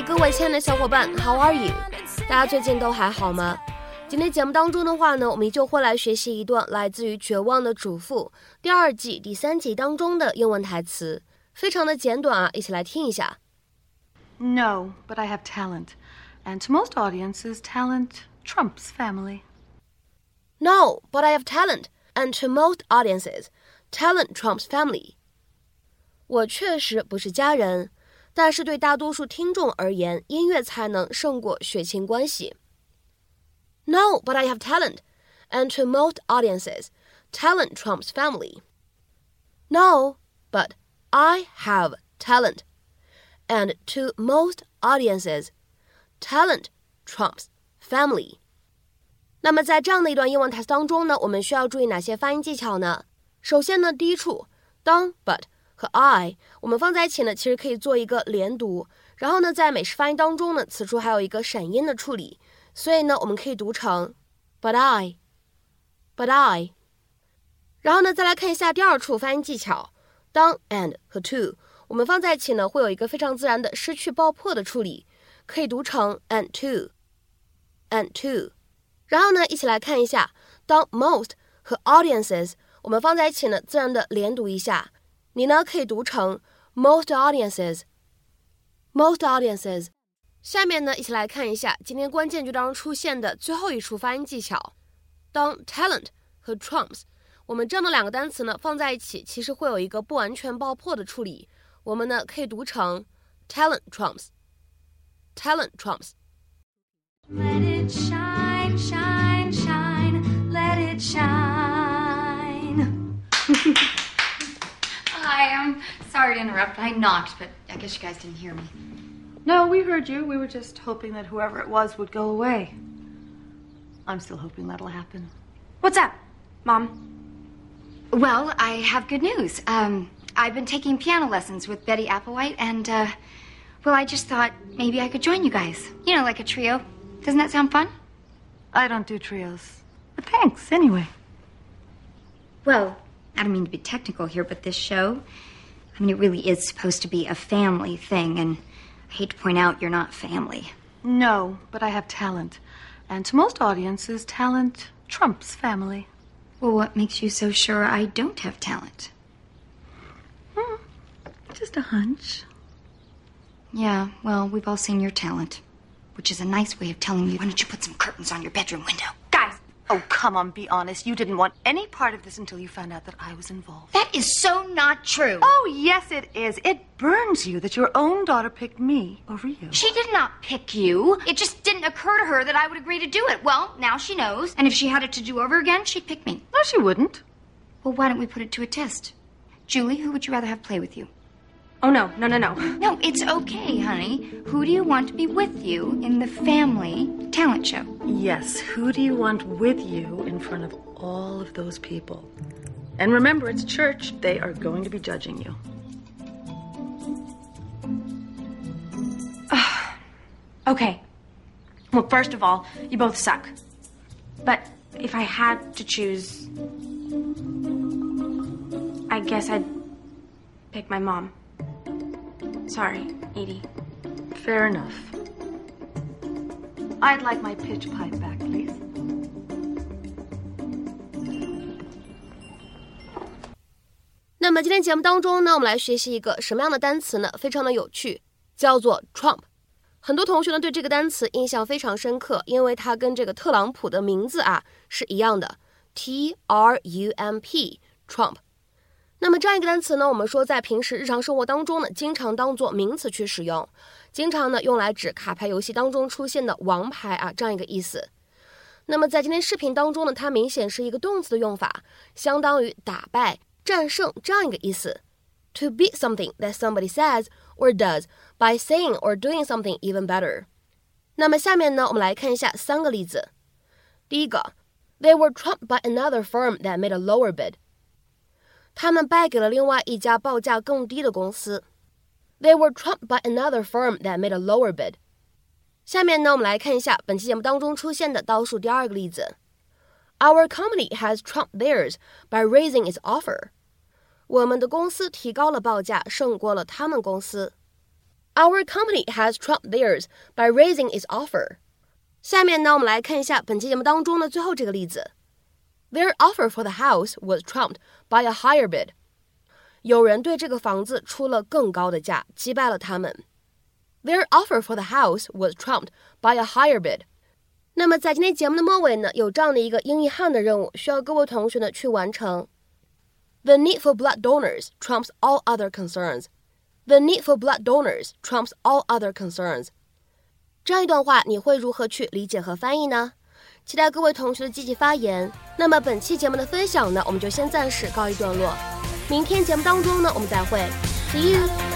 嗨，各位亲爱的小伙伴，How are you？大家最近都还好吗？今天节目当中的话呢，我们依旧会来学习一段来自于《绝望的主妇》第二季第三集当中的英文台词，非常的简短啊，一起来听一下。No, but I have talent, and to most audiences, talent trumps family. No, but I have talent, and to most audiences, talent trumps family. 我确实不是佳人， 但是对大多数听众而言，音乐才能胜过血亲关系。No, but I have talent, and to most audiences, talent trumps family. No, but I have talent, and to most audiences, talent trumps family. 那么在这样的一段英文台词当中呢，我们需要注意哪些发音技巧呢？首先呢，第一处当 but 和 I 我们放在一起呢，其实可以做一个连读。然后呢，在美式发音当中呢，此处还有一个闪音的处理，所以呢，我们可以读成 but I，but I。然后呢，再来看一下第二处发音技巧，当 and 和 to 我们放在一起呢，会有一个非常自然的失去爆破的处理，可以读成 and to，and to。然后呢，一起来看一下，当 most 和 audiences 我们放在一起呢，自然的连读一下，你呢可以读成 most audiences，most audiences。下面呢，一起来看一下今天关键句当中出现的最后一处发音技巧，当 talent 和 trumps 我们这样的两个单词呢放在一起，其实会有一个不完全爆破的处理，我们呢可以读成 talent trumps，talent trumps。Let it shine, shine, shine, let it shine. Hi, I'm sorry to interrupt. I knocked, but I guess you guys didn't hear me. No, we heard you. We were just hoping that whoever it was would go away. I'm still hoping that'll happen. What's up, Mom? Well, I have good news. Um, I've been taking piano lessons with Betty Applewhite, and, uh, well, I just thought maybe I could join you guys. You know, like a trio. Doesn't that sound fun? I don't do trios. But thanks, anyway. Well, I don't mean to be technical here, but this show, I mean, it really is supposed to be a family thing, and I hate to point out you're not family. No, but I have talent. And to most audiences, talent trumps family. Well, what makes you so sure I don't have talent? Hmm, just a hunch. Yeah, well, we've all seen your talent which is a nice way of telling you, why don't you put some curtains on your bedroom window? Oh, come on, be honest. You didn't want any part of this until you found out that I was involved. That is so not true. Oh, yes, it is. It burns you that your own daughter picked me over you. She did not pick you. It just didn't occur to her that I would agree to do it. Well, now she knows. And if she had it to do over again, she'd pick me. No, she wouldn't. Well, why don't we put it to a test? Julie, who would you rather have play with you? Oh, no, no, no, no. No, it's okay, honey. Who do you want to be with you in the family talent show? Yes, who do you want with you in front of all of those people? And remember, it's church. They are going to be judging you. okay. Well, first of all, you both suck. But if I had to choose, I guess I'd pick my mom. Sorry, Edie. Fair enough. I'd like my pitch pipe back, please. 那么今天节目当中呢，我们来学习一个什么样的单词呢？非常的有趣，叫做 Trump。很多同学呢对这个单词印象非常深刻，因为它跟这个特朗普的名字啊是一样的，T R U M P，Trump。那么这样一个单词呢，我们说在平时日常生活当中呢，经常当做名词去使用，经常呢用来指卡牌游戏当中出现的王牌啊这样一个意思。那么在今天视频当中呢，它明显是一个动词的用法，相当于打败、战胜这样一个意思。To beat something that somebody says or does by saying or doing something even better。那么下面呢，我们来看一下三个例子。第一个，They were trumped by another firm that made a lower bid。他们败给了另外一家报价更低的公司。They were trumped by another firm that made a lower bid。下面呢，我们来看一下本期节目当中出现的倒数第二个例子。Our company has trumped theirs by raising its offer。我们的公司提高了报价，胜过了他们公司。 Our company has trumped theirs by raising its offer. 下面呢，我们来看一下本期节目当中的最后这个例子。 Their offer for the house was trumped by a higher bid. 有人对这个房子出了更高的价，击败了他们。Their offer for the house was trumped by a higher bid. 那么在今天节目的末尾呢，有这样的一个英译汉的任务，需要各位同学呢去完成。The need for blood donors trumps all other concerns. The need for blood donors trumps all other concerns. 这样一段话，你会如何去理解和翻译呢？ 期待各位同学的积极发言。那么本期节目的分享呢，我们就先暂时告一段落。明天节目当中呢，我们再会，See you。